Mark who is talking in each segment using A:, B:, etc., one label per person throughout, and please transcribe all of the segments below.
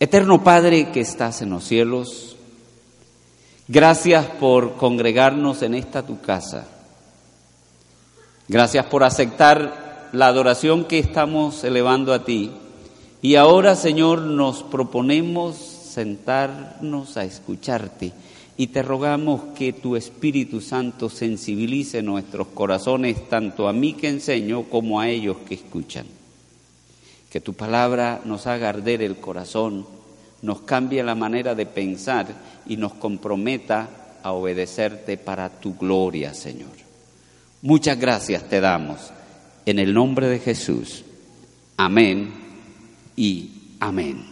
A: Eterno Padre que estás en los cielos, gracias por congregarnos en esta tu casa. Gracias por aceptar la adoración que estamos elevando a ti. Y ahora, Señor, nos proponemos sentarnos a escucharte y te rogamos que tu Espíritu Santo sensibilice nuestros corazones tanto a mí que enseño como a ellos que escuchan que tu palabra nos haga arder el corazón, nos cambie la manera de pensar y nos comprometa a obedecerte para tu gloria, Señor. Muchas gracias te damos en el nombre de Jesús. Amén y amén.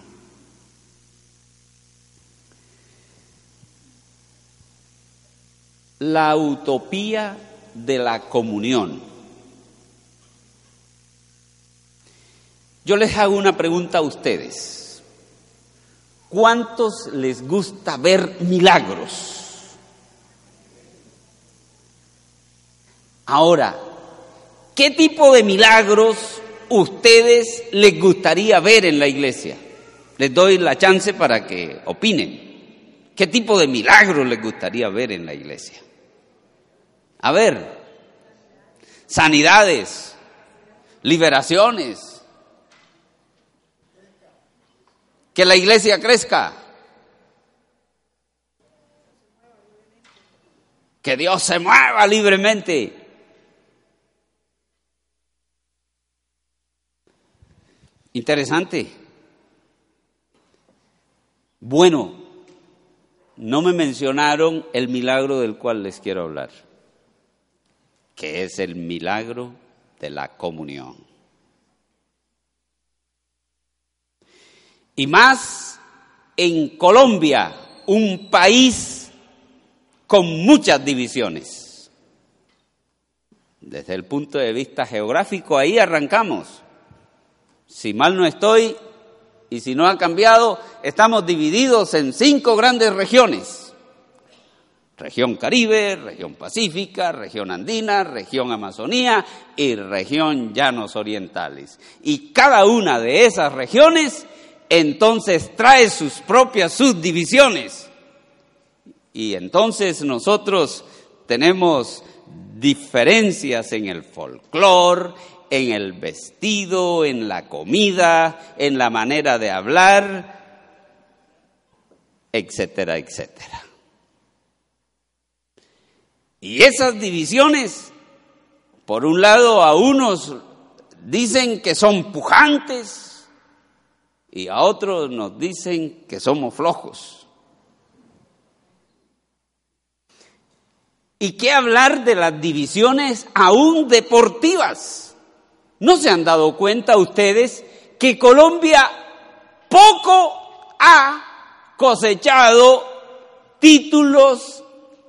A: La utopía de la comunión. Yo les hago una pregunta a ustedes. ¿Cuántos les gusta ver milagros? Ahora, ¿qué tipo de milagros ustedes les gustaría ver en la iglesia? Les doy la chance para que opinen. ¿Qué tipo de milagros les gustaría ver en la iglesia? A ver, sanidades, liberaciones, que la iglesia crezca. Que Dios se mueva libremente. Interesante. Bueno, no me mencionaron el milagro del cual les quiero hablar, que es el milagro de la comunión. Y más en Colombia, un país con muchas divisiones. Desde el punto de vista geográfico, ahí arrancamos. Si mal no estoy, y si no ha cambiado, estamos divididos en cinco grandes regiones. Región Caribe, región Pacífica, región Andina, región Amazonía y región Llanos Orientales. Y cada una de esas regiones entonces trae sus propias subdivisiones. Y entonces nosotros tenemos diferencias en el folclore, en el vestido, en la comida, en la manera de hablar, etcétera, etcétera. Y esas divisiones, por un lado, a unos dicen que son pujantes, y a otros nos dicen que somos flojos. ¿Y qué hablar de las divisiones aún deportivas? ¿No se han dado cuenta ustedes que Colombia poco ha cosechado títulos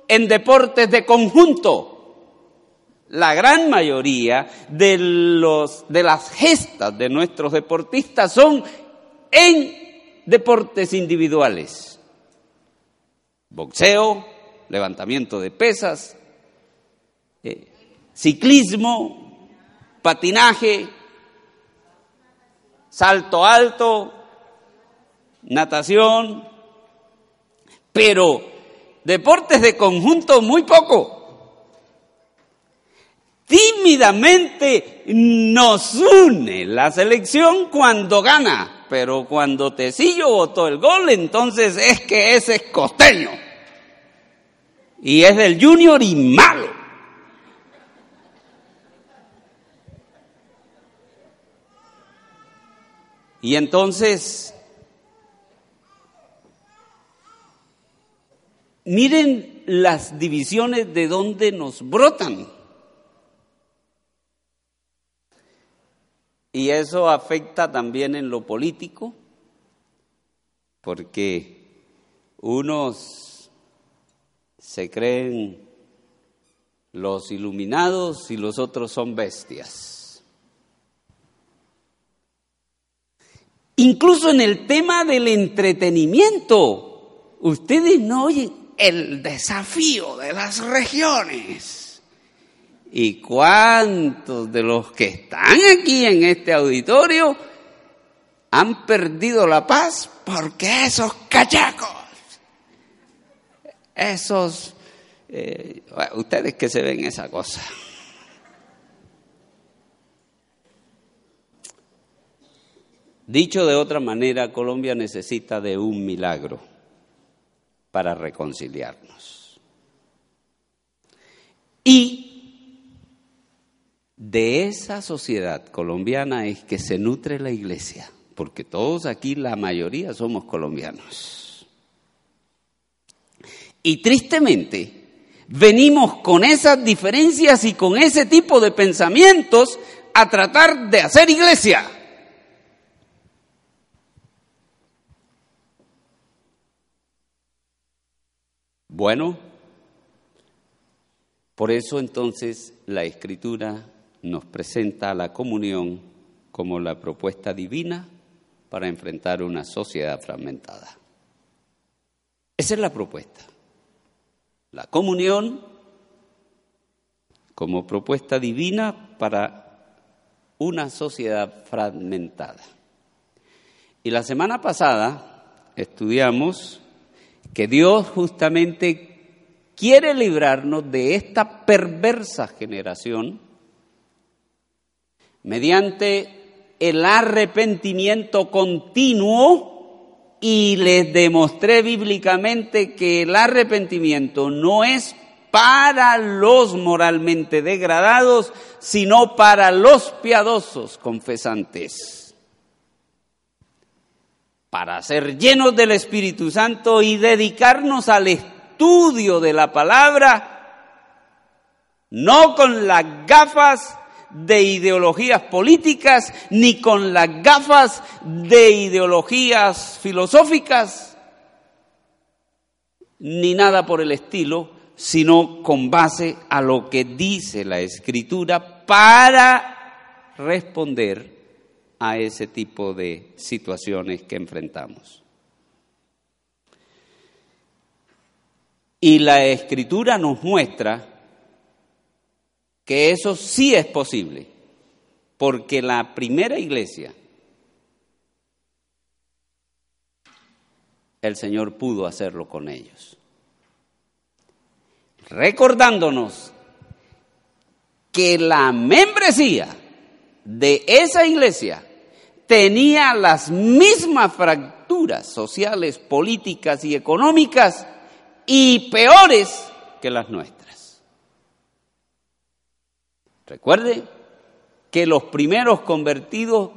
A: en deportes de conjunto? La gran mayoría de, los, de las gestas de nuestros deportistas son en deportes individuales. Boxeo, levantamiento de pesas, eh, ciclismo, patinaje, salto alto, natación, pero deportes de conjunto muy poco. Tímidamente nos une la selección cuando gana pero cuando Tecillo votó el gol, entonces es que ese es costeño. Y es del Junior y malo. Y entonces, miren las divisiones de donde nos brotan. Y eso afecta también en lo político, porque unos se creen los iluminados y los otros son bestias. Incluso en el tema del entretenimiento, ustedes no oyen el desafío de las regiones. ¿Y cuántos de los que están aquí en este auditorio han perdido la paz porque esos cachacos, esos, eh, ustedes que se ven esa cosa. Dicho de otra manera, Colombia necesita de un milagro para reconciliarnos. Y de esa sociedad colombiana es que se nutre la iglesia, porque todos aquí, la mayoría, somos colombianos. Y tristemente, venimos con esas diferencias y con ese tipo de pensamientos a tratar de hacer iglesia. Bueno, por eso entonces la Escritura nos presenta la comunión como la propuesta divina para enfrentar una sociedad fragmentada. Esa es la propuesta. La comunión como propuesta divina para una sociedad fragmentada. Y la semana pasada estudiamos que Dios justamente quiere librarnos de esta perversa generación mediante el arrepentimiento continuo y les demostré bíblicamente que el arrepentimiento no es para los moralmente degradados, sino para los piadosos confesantes. Para ser llenos del Espíritu Santo y dedicarnos al estudio de la palabra, no con las gafas de ideologías políticas, ni con las gafas de ideologías filosóficas, ni nada por el estilo, sino con base a lo que dice la Escritura para responder a ese tipo de situaciones que enfrentamos. Y la escritura nos muestra que eso sí es posible, porque la primera iglesia, el Señor pudo hacerlo con ellos. Recordándonos que la membresía de esa iglesia tenía las mismas fracturas sociales, políticas y económicas y peores que las nuestras. Recuerde que los primeros convertidos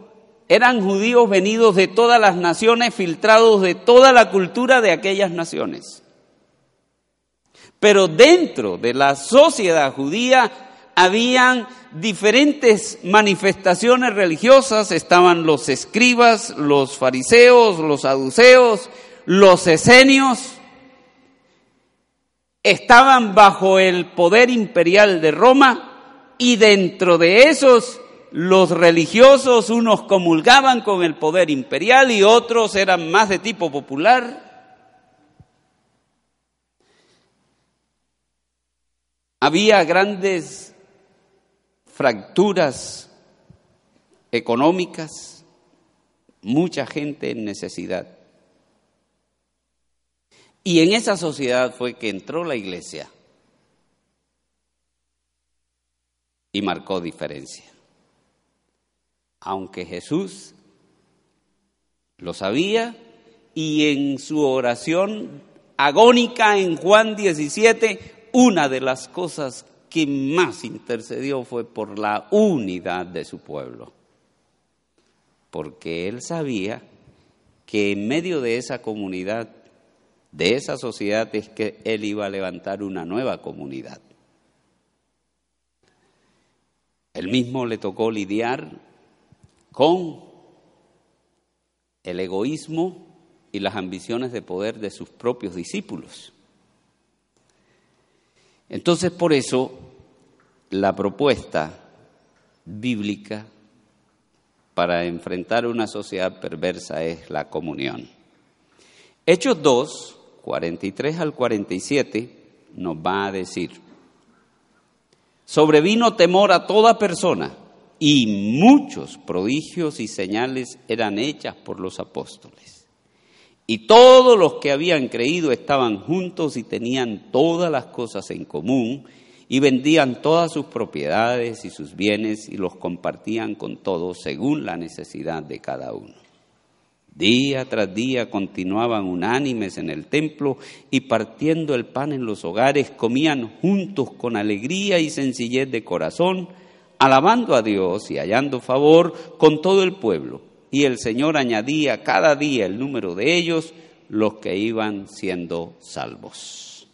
A: eran judíos venidos de todas las naciones, filtrados de toda la cultura de aquellas naciones. Pero dentro de la sociedad judía habían diferentes manifestaciones religiosas, estaban los escribas, los fariseos, los saduceos, los esenios, estaban bajo el poder imperial de Roma y dentro de esos los religiosos, unos comulgaban con el poder imperial y otros eran más de tipo popular. Había grandes fracturas económicas, mucha gente en necesidad. Y en esa sociedad fue que entró la iglesia y marcó diferencia. Aunque Jesús lo sabía y en su oración agónica en Juan 17, una de las cosas que más intercedió fue por la unidad de su pueblo, porque él sabía que en medio de esa comunidad, de esa sociedad, es que él iba a levantar una nueva comunidad. Él mismo le tocó lidiar con el egoísmo y las ambiciones de poder de sus propios discípulos. Entonces, por eso, la propuesta bíblica para enfrentar una sociedad perversa es la comunión. Hechos 2, 43 al 47, nos va a decir, sobrevino temor a toda persona y muchos prodigios y señales eran hechas por los apóstoles. Y todos los que habían creído estaban juntos y tenían todas las cosas en común y vendían todas sus propiedades y sus bienes y los compartían con todos según la necesidad de cada uno. Día tras día continuaban unánimes en el templo y partiendo el pan en los hogares comían juntos con alegría y sencillez de corazón alabando a Dios y hallando favor con todo el pueblo. Y el Señor añadía cada día el número de ellos, los que iban siendo salvos.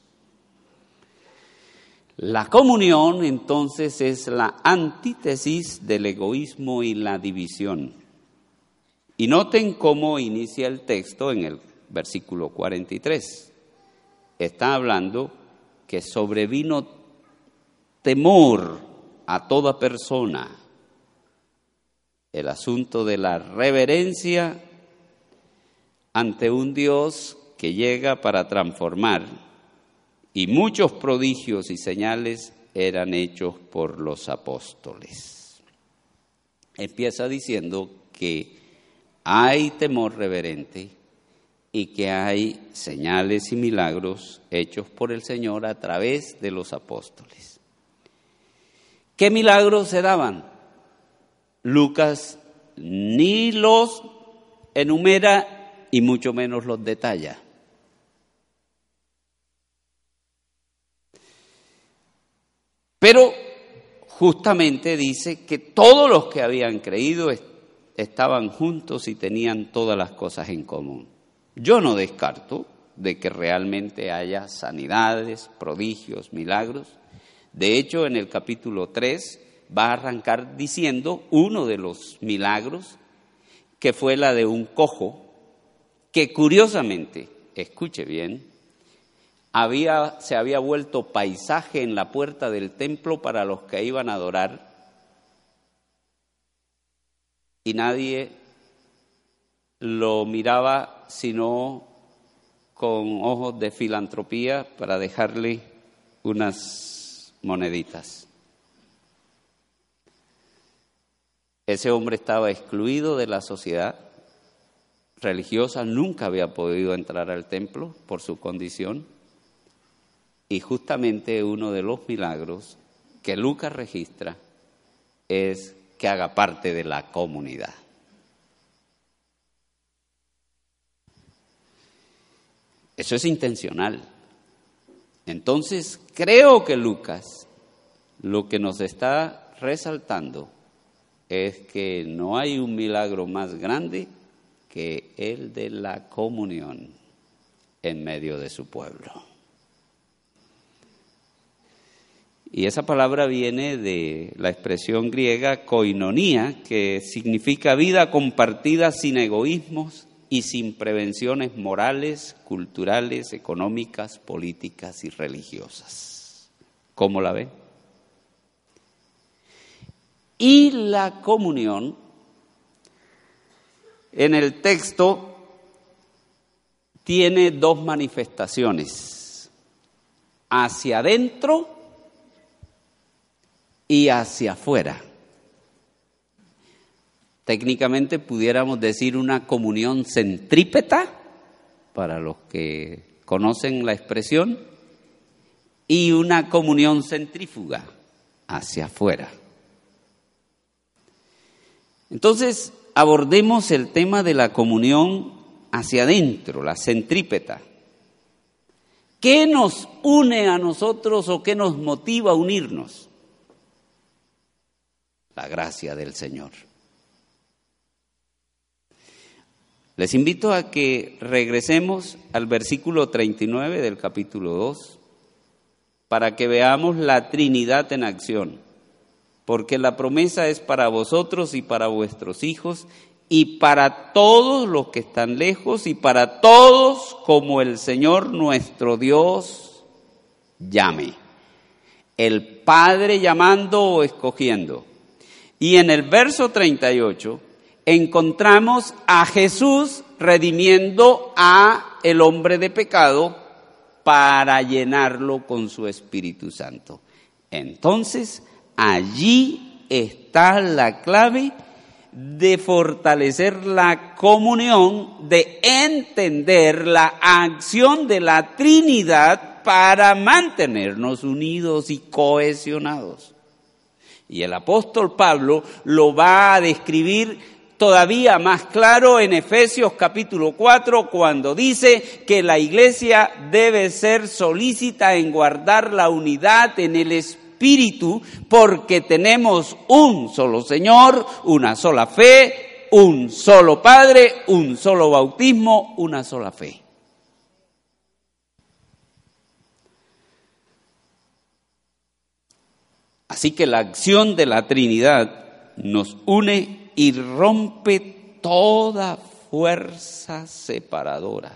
A: La comunión entonces es la antítesis del egoísmo y la división. Y noten cómo inicia el texto en el versículo 43. Está hablando que sobrevino temor a toda persona el asunto de la reverencia ante un Dios que llega para transformar y muchos prodigios y señales eran hechos por los apóstoles. Empieza diciendo que hay temor reverente y que hay señales y milagros hechos por el Señor a través de los apóstoles. ¿Qué milagros se daban? Lucas ni los enumera y mucho menos los detalla. Pero justamente dice que todos los que habían creído estaban juntos y tenían todas las cosas en común. Yo no descarto de que realmente haya sanidades, prodigios, milagros, de hecho, en el capítulo 3 va a arrancar diciendo uno de los milagros, que fue la de un cojo, que curiosamente, escuche bien, había, se había vuelto paisaje en la puerta del templo para los que iban a adorar y nadie lo miraba sino con ojos de filantropía para dejarle unas moneditas. Ese hombre estaba excluido de la sociedad religiosa, nunca había podido entrar al templo por su condición. Y justamente uno de los milagros que Lucas registra es que haga parte de la comunidad. Eso es intencional. Entonces, creo que Lucas lo que nos está resaltando es que no hay un milagro más grande que el de la comunión en medio de su pueblo. Y esa palabra viene de la expresión griega koinonía, que significa vida compartida sin egoísmos, y sin prevenciones morales, culturales, económicas, políticas y religiosas. ¿Cómo la ve? Y la comunión, en el texto, tiene dos manifestaciones, hacia adentro y hacia afuera. Técnicamente pudiéramos decir una comunión centrípeta, para los que conocen la expresión, y una comunión centrífuga hacia afuera. Entonces, abordemos el tema de la comunión hacia adentro, la centrípeta. ¿Qué nos une a nosotros o qué nos motiva a unirnos? La gracia del Señor. Les invito a que regresemos al versículo 39 del capítulo 2 para que veamos la Trinidad en acción, porque la promesa es para vosotros y para vuestros hijos y para todos los que están lejos y para todos como el Señor nuestro Dios llame. El Padre llamando o escogiendo. Y en el verso 38 encontramos a Jesús redimiendo a el hombre de pecado para llenarlo con su Espíritu Santo. Entonces, allí está está la clave de fortalecer la comunión, de entender la acción de la Trinidad para mantenernos unidos y cohesionados. Y el apóstol Pablo lo va a describir todavía más claro en Efesios capítulo 4 cuando dice que la iglesia debe ser solícita en guardar la unidad en el espíritu porque tenemos un solo Señor, una sola fe, un solo Padre, un solo bautismo, una sola fe. Así que la acción de la Trinidad nos une y rompe toda fuerza separadora.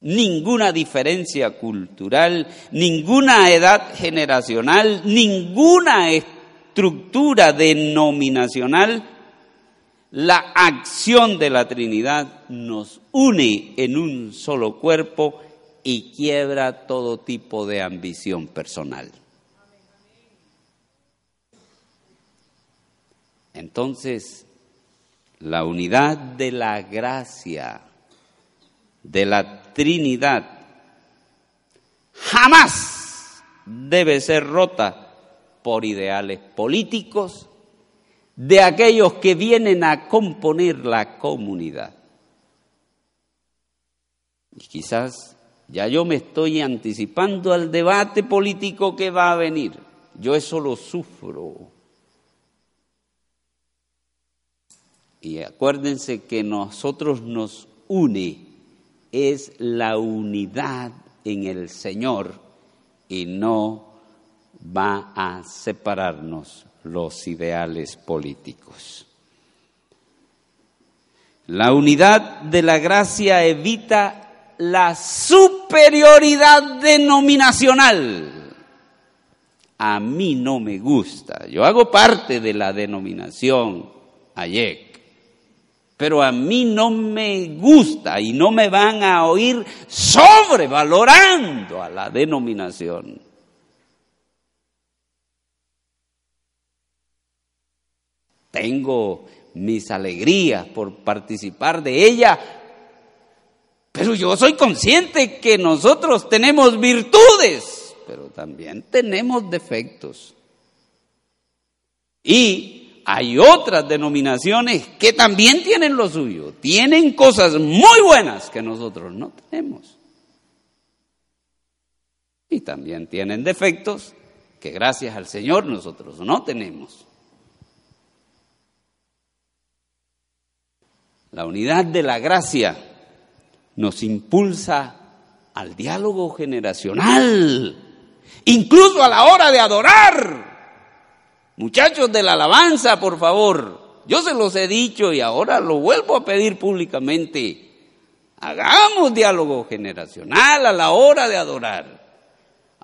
A: Ninguna diferencia cultural, ninguna edad generacional, ninguna estructura denominacional, la acción de la Trinidad nos une en un solo cuerpo y quiebra todo tipo de ambición personal. Entonces, la unidad de la gracia, de la Trinidad, jamás debe ser rota por ideales políticos de aquellos que vienen a componer la comunidad. Y quizás ya yo me estoy anticipando al debate político que va a venir. Yo eso lo sufro. Y acuérdense que nosotros nos une es la unidad en el Señor y no va a separarnos los ideales políticos. La unidad de la gracia evita la superioridad denominacional. A mí no me gusta. Yo hago parte de la denominación AYEC pero a mí no me gusta y no me van a oír sobrevalorando a la denominación. Tengo mis alegrías por participar de ella, pero yo soy consciente que nosotros tenemos virtudes, pero también tenemos defectos. Y hay otras denominaciones que también tienen lo suyo, tienen cosas muy buenas que nosotros no tenemos. Y también tienen defectos que gracias al Señor nosotros no tenemos. La unidad de la gracia nos impulsa al diálogo generacional, incluso a la hora de adorar. Muchachos de la alabanza, por favor, yo se los he dicho y ahora lo vuelvo a pedir públicamente. Hagamos diálogo generacional a la hora de adorar.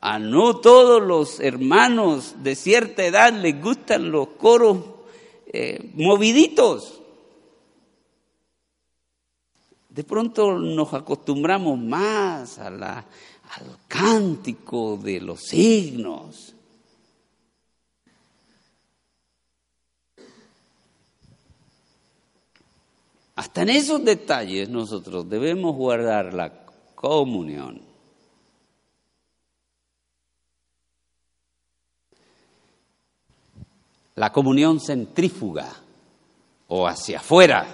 A: A no todos los hermanos de cierta edad les gustan los coros eh, moviditos. De pronto nos acostumbramos más al cántico de los signos. Hasta en esos detalles nosotros debemos guardar la comunión. La comunión centrífuga o hacia afuera.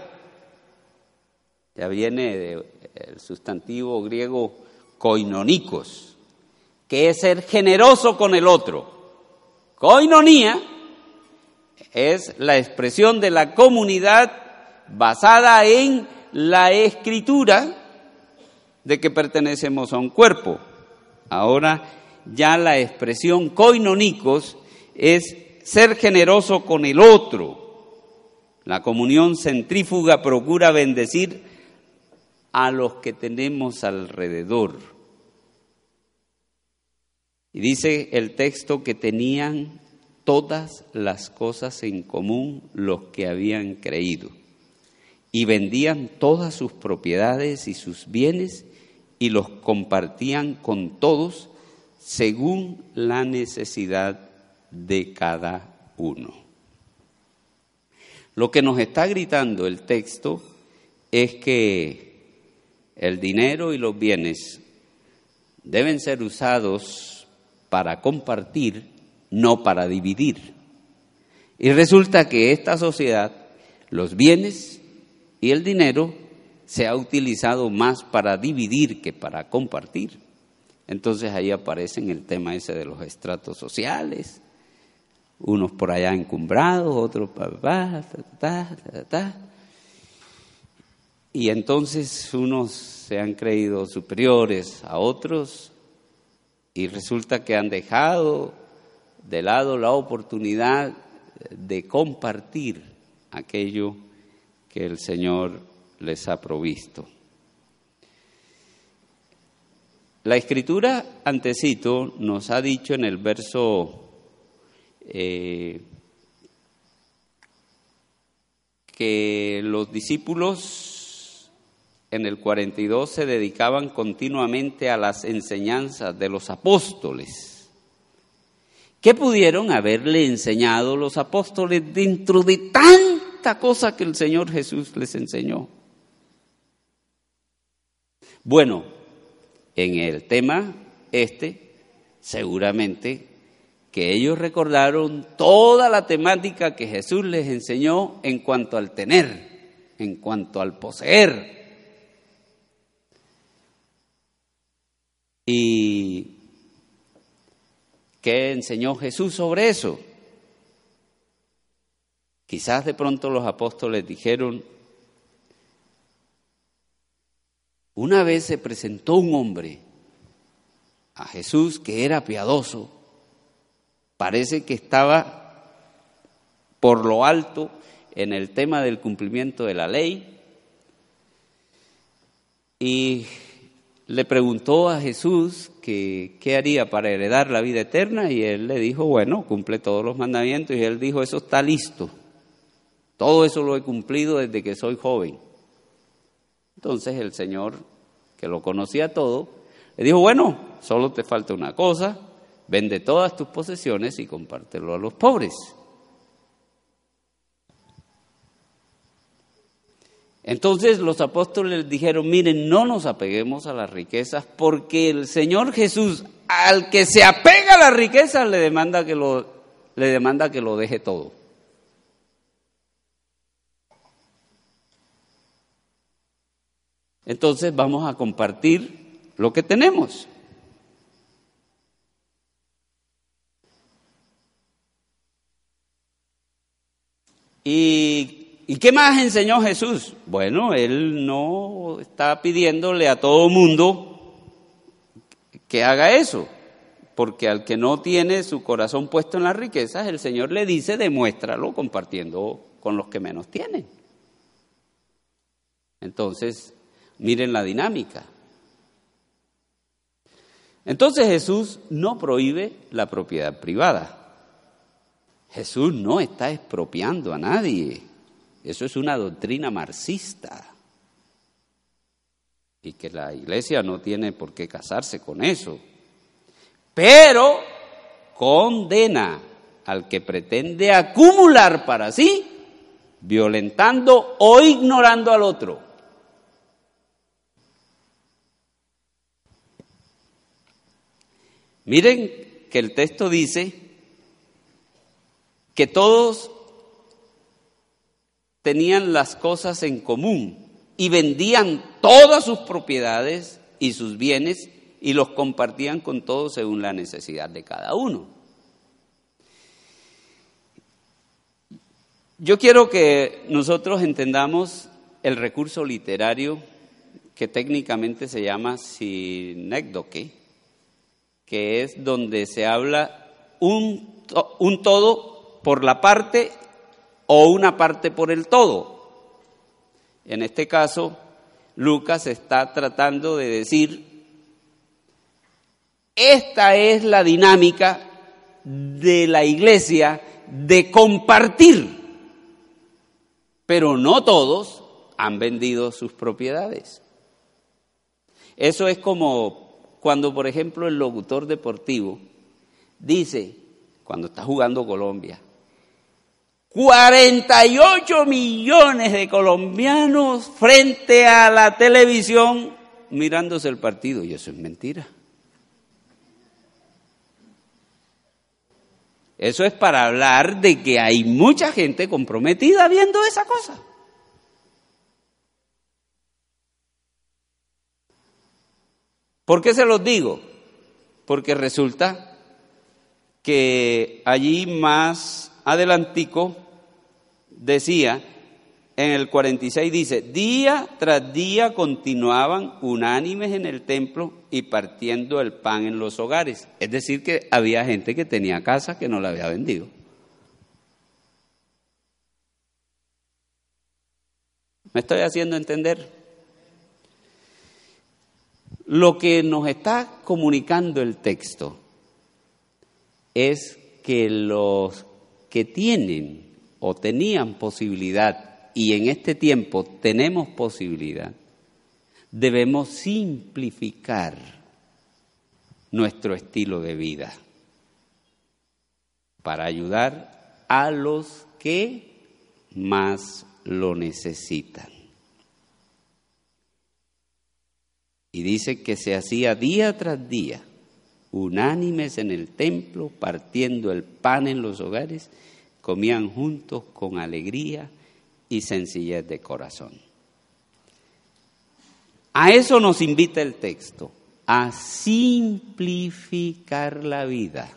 A: Ya viene del sustantivo griego koinonikos, que es ser generoso con el otro. Koinonía es la expresión de la comunidad basada en la escritura de que pertenecemos a un cuerpo. Ahora ya la expresión koinonikos es ser generoso con el otro. La comunión centrífuga procura bendecir a los que tenemos alrededor. Y dice el texto que tenían todas las cosas en común los que habían creído y vendían todas sus propiedades y sus bienes y los compartían con todos según la necesidad de cada uno. Lo que nos está gritando el texto es que el dinero y los bienes deben ser usados para compartir, no para dividir. Y resulta que esta sociedad, los bienes y el dinero, se ha utilizado más para dividir que para compartir. Entonces ahí aparece el tema ese de los estratos sociales, unos por allá encumbrados, otros para ta, ta, ta, y entonces unos se han creído superiores a otros y resulta que han dejado de lado la oportunidad de compartir aquello que el Señor les ha provisto. La escritura, antecito, nos ha dicho en el verso eh, que los discípulos en el 42 se dedicaban continuamente a las enseñanzas de los apóstoles. ¿Qué pudieron haberle enseñado los apóstoles dentro de cosa que el Señor Jesús les enseñó? Bueno, en el tema este, seguramente que ellos recordaron toda la temática que Jesús les enseñó en cuanto al tener, en cuanto al poseer. ¿Y qué enseñó Jesús sobre eso? Quizás de pronto los apóstoles dijeron, una vez se presentó un hombre a Jesús que era piadoso Parece que estaba por lo alto en el tema del cumplimiento de la ley y le preguntó a Jesús que qué haría para heredar la vida eterna y él le dijo, bueno, cumple todos los mandamientos y él dijo, eso está listo. Todo eso lo he cumplido desde que soy joven. Entonces el Señor, que lo conocía todo, le dijo, bueno, solo te falta una cosa, Vende todas tus posesiones y compártelo a los pobres. Entonces los apóstoles dijeron, miren, no nos apeguemos a las riquezas porque el Señor Jesús al que se apega a las riquezas le demanda que lo, le demanda que lo deje todo. Entonces vamos a compartir lo que tenemos. ¿Y, qué más enseñó Jesús? Bueno, él no está pidiéndole a todo mundo que haga eso, porque al que no tiene su corazón puesto en las riquezas, el Señor le dice, demuéstralo compartiendo con los que menos tienen. Entonces, miren la dinámica. Entonces Jesús no prohíbe la propiedad privada. Jesús no está expropiando a nadie. Eso es una doctrina marxista. Y que la iglesia no tiene por qué casarse con eso. Pero condena al que pretende acumular para sí, violentando o ignorando al otro. Miren que el texto dice que todos tenían las cosas en común y vendían todas sus propiedades y sus bienes y los compartían con todos según la necesidad de cada uno. Yo quiero que nosotros entendamos el recurso literario que técnicamente se llama sinécdoque, que es donde se habla un, un todo por la parte o una parte por el todo. En este caso, Lucas está tratando de decir, esta es la dinámica de la iglesia de compartir, pero no todos han vendido sus propiedades. Eso es como cuando, por ejemplo, el locutor deportivo dice, cuando está jugando Colombia, 48 millones de colombianos frente a la televisión mirándose el partido. Y eso es mentira. Eso es para hablar de que hay mucha gente comprometida viendo esa cosa. ¿Por qué se los digo? Porque resulta que allí más adelantico decía, en el 46 dice, día tras día continuaban unánimes en el templo y partiendo el pan en los hogares. Es decir, que había gente que tenía casa que no la había vendido. ¿Me estoy haciendo entender? Lo que nos está comunicando el texto es que los que tienen o tenían posibilidad y en este tiempo tenemos posibilidad, debemos simplificar nuestro estilo de vida para ayudar a los que más lo necesitan. Y dice que se hacía día tras día, unánimes en el templo, partiendo el pan en los hogares comían juntos con alegría y sencillez de corazón. A eso nos invita el texto, a simplificar la vida,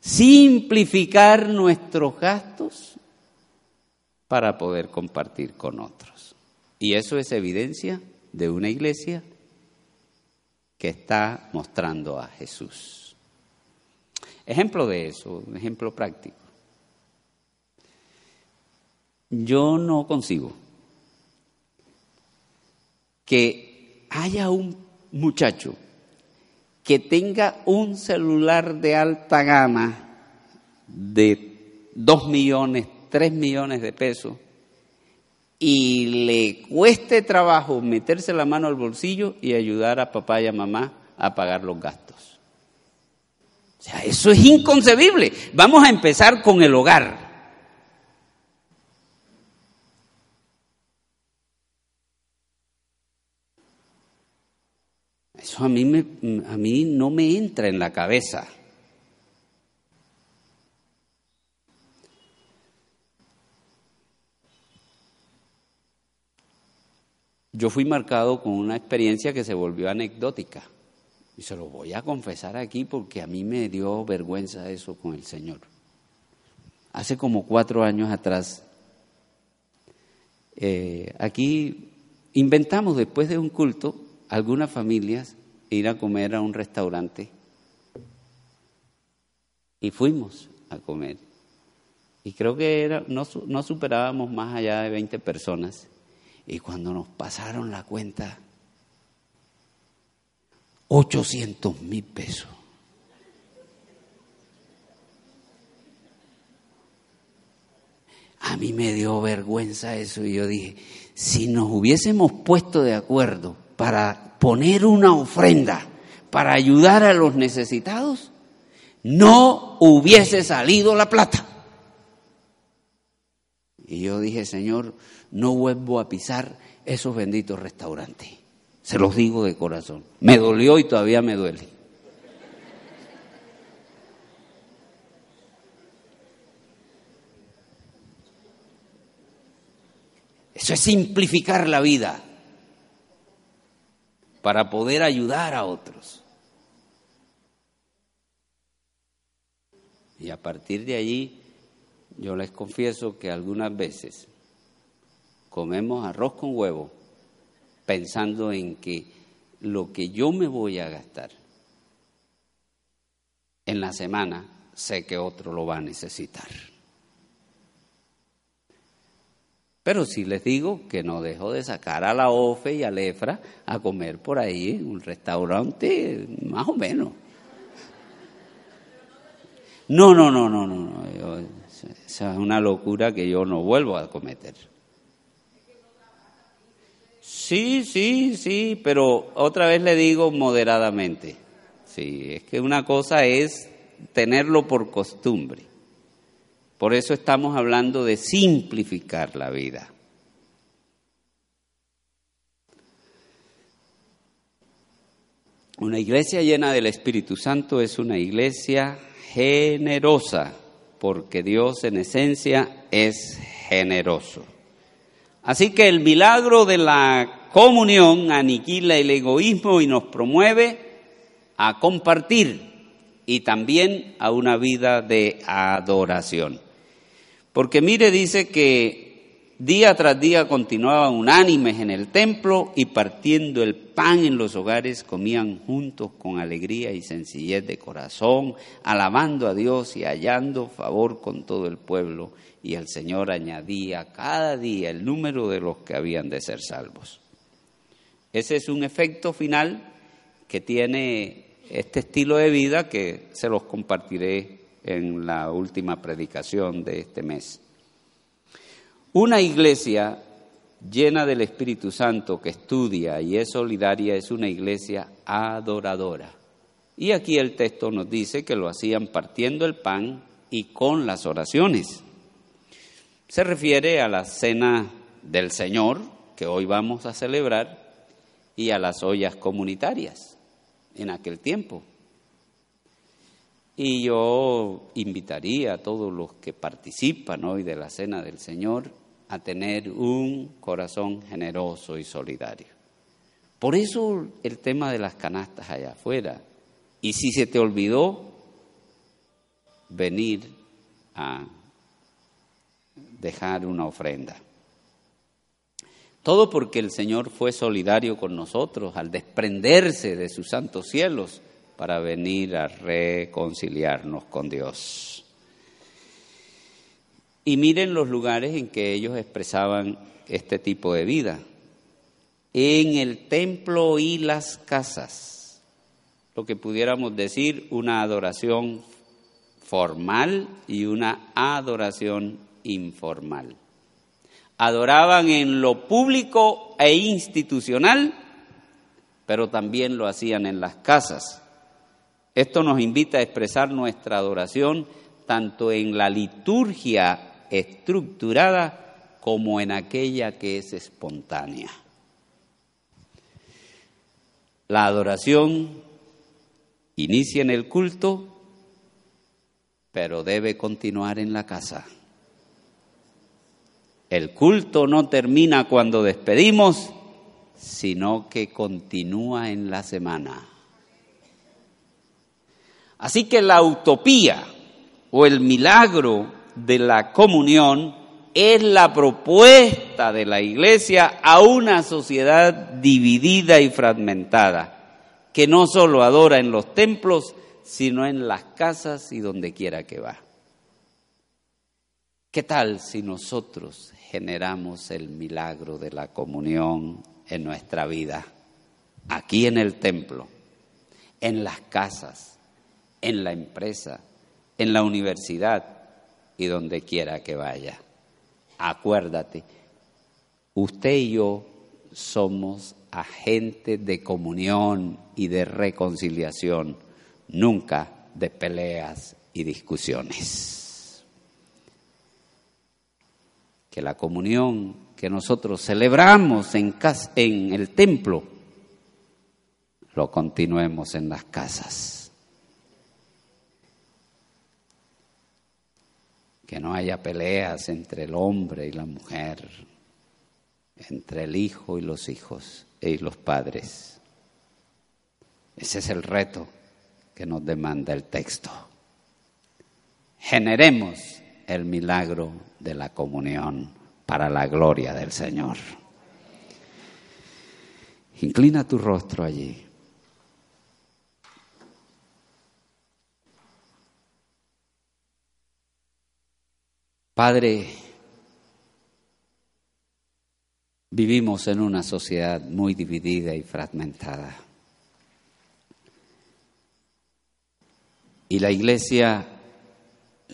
A: simplificar nuestros gastos para poder compartir con otros. Y eso es evidencia de una iglesia que está mostrando a Jesús. Ejemplo de eso, un ejemplo práctico. yo no consigo que haya un muchacho que tenga un celular de alta gama de 2 millones, 3 millones de pesos y le cueste trabajo meterse la mano al bolsillo y ayudar a papá y a mamá a pagar los gastos. O sea, eso es inconcebible. Vamos a empezar con el hogar. Eso a mí, me, a mí no me entra en la cabeza. Yo fui marcado con una experiencia que se volvió anecdótica. Y se lo voy a confesar aquí porque a mí me dio vergüenza eso con el Señor. Hace como cuatro años atrás, eh, aquí inventamos después de un culto algunas familias ir a comer a un restaurante y fuimos a comer. Y creo que era, no, no superábamos más allá de 20 personas. Y cuando nos pasaron la cuenta, 800 mil pesos. A mí me dio vergüenza eso y yo dije, si nos hubiésemos puesto de acuerdo para poner una ofrenda, para ayudar a los necesitados, no hubiese salido la plata. Y yo dije, Señor, no vuelvo a pisar esos benditos restaurantes. Se los digo de corazón. Me dolió y todavía me duele. Eso es simplificar la vida para poder ayudar a otros. Y a partir de allí, yo les confieso que algunas veces comemos arroz con huevo pensando en que lo que yo me voy a gastar en la semana, sé que otro lo va a necesitar. Pero sí les digo que no dejo de sacar a la OFE y a Lefra a comer por ahí en un restaurante más o menos. No, no, no, no, no. Esa es una locura que yo no vuelvo a cometer. Sí, sí, sí, pero otra vez le digo moderadamente. Sí, es que una cosa es tenerlo por costumbre Por eso estamos hablando de simplificar la vida. Una iglesia llena del Espíritu Santo es una iglesia generosa, porque Dios en esencia es generoso. Así que el milagro de la comunión aniquila el egoísmo y nos promueve a compartir y también a una vida de adoración. Porque mire, dice que día tras día continuaban unánimes en el templo y partiendo el pan en los hogares comían juntos con alegría y sencillez de corazón, alabando a Dios y hallando favor con todo el pueblo. Y el Señor añadía cada día el número de los que habían de ser salvos. Ese es un efecto final que tiene este estilo de vida que se los compartiré en la última predicación de este mes. Una iglesia llena del Espíritu Santo que estudia y es solidaria es una iglesia adoradora. Y aquí el texto nos dice que lo hacían partiendo el pan y con las oraciones. Se refiere a la cena del Señor que hoy vamos a celebrar y a las ollas comunitarias en aquel tiempo. Y yo invitaría a todos los que participan hoy de la Cena del Señor a tener un corazón generoso y solidario. Por eso el tema de las canastas allá afuera. Y si se te olvidó, venir a dejar una ofrenda. Todo porque el Señor fue solidario con nosotros al desprenderse de sus santos cielos para venir a reconciliarnos con Dios. Y miren los lugares en que ellos expresaban este tipo de vida. En el templo y las casas, lo que pudiéramos decir una adoración formal y una adoración informal adoraban en lo público e institucional, pero también lo hacían en las casas. Esto nos invita a expresar nuestra adoración tanto en la liturgia estructurada como en aquella que es espontánea. La adoración inicia en el culto, pero debe continuar en la casa. El culto no termina cuando despedimos, sino que continúa en la semana. Así que la utopía o el milagro de la comunión es la propuesta de la Iglesia a una sociedad dividida y fragmentada, que no solo adora en los templos, sino en las casas y donde quiera que va. ¿Qué tal si nosotros generamos el milagro de la comunión en nuestra vida, aquí en el templo, en las casas, en la empresa, en la universidad y donde quiera que vaya. Acuérdate, usted y yo somos agentes de comunión y de reconciliación, nunca de peleas y discusiones. que la comunión que nosotros celebramos en, el templo, lo continuemos en las casas. Que no haya peleas entre el hombre y la mujer, entre el hijo y los hijos y los padres. Ese es el reto que nos demanda el texto. Generemos el milagro de la comunión para la gloria del Señor. Inclina tu rostro allí. Padre, vivimos en una sociedad muy dividida y fragmentada. Y la iglesia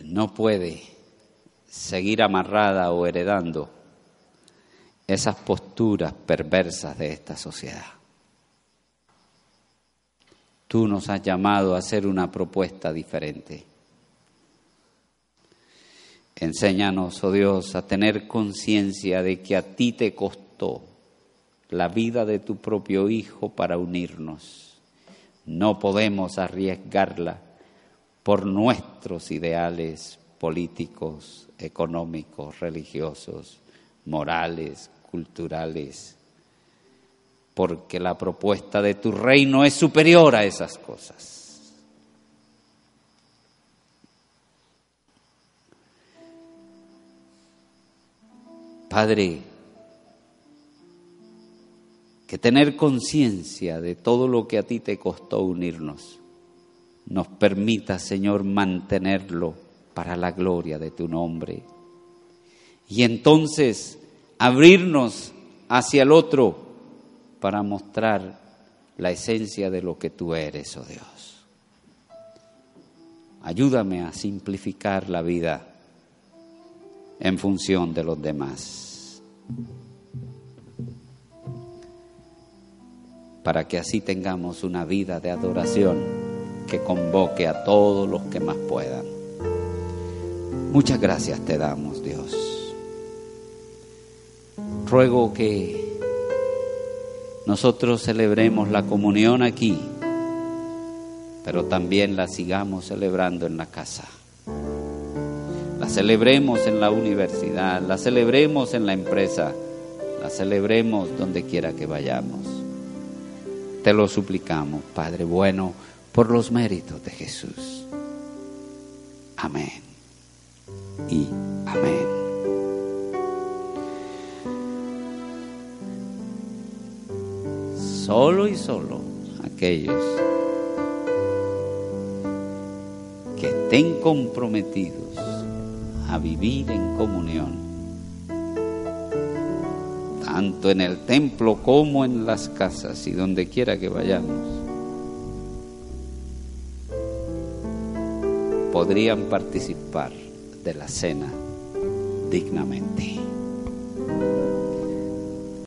A: no puede seguir amarrada o heredando esas posturas perversas de esta sociedad. Tú nos has llamado a hacer una propuesta diferente. Enséñanos, oh Dios, a tener conciencia de que a ti te costó la vida de tu propio Hijo para unirnos. No podemos arriesgarla por nuestros ideales políticos, económicos, religiosos, morales, culturales, porque la propuesta de tu reino es superior a esas cosas. Padre, que tener conciencia de todo lo que a ti te costó unirnos nos permita, Señor, mantenerlo para la gloria de tu nombre. Y entonces abrirnos hacia el otro para mostrar la esencia de lo que tú eres, oh Dios. Ayúdame a simplificar la vida en función de los demás. Para que así tengamos una vida de adoración que convoque a todos los que más puedan. Muchas gracias te damos, Dios. Ruego que nosotros celebremos la comunión aquí, pero también la sigamos celebrando en la casa celebremos en la universidad, la celebremos en la empresa, la celebremos donde quiera que vayamos. Te lo suplicamos, Padre bueno, por los méritos de Jesús. Amén. Y amén. Solo y solo aquellos que estén comprometidos a vivir en comunión, tanto en el templo como en las casas y donde quiera que vayamos. podrían participar de la cena dignamente.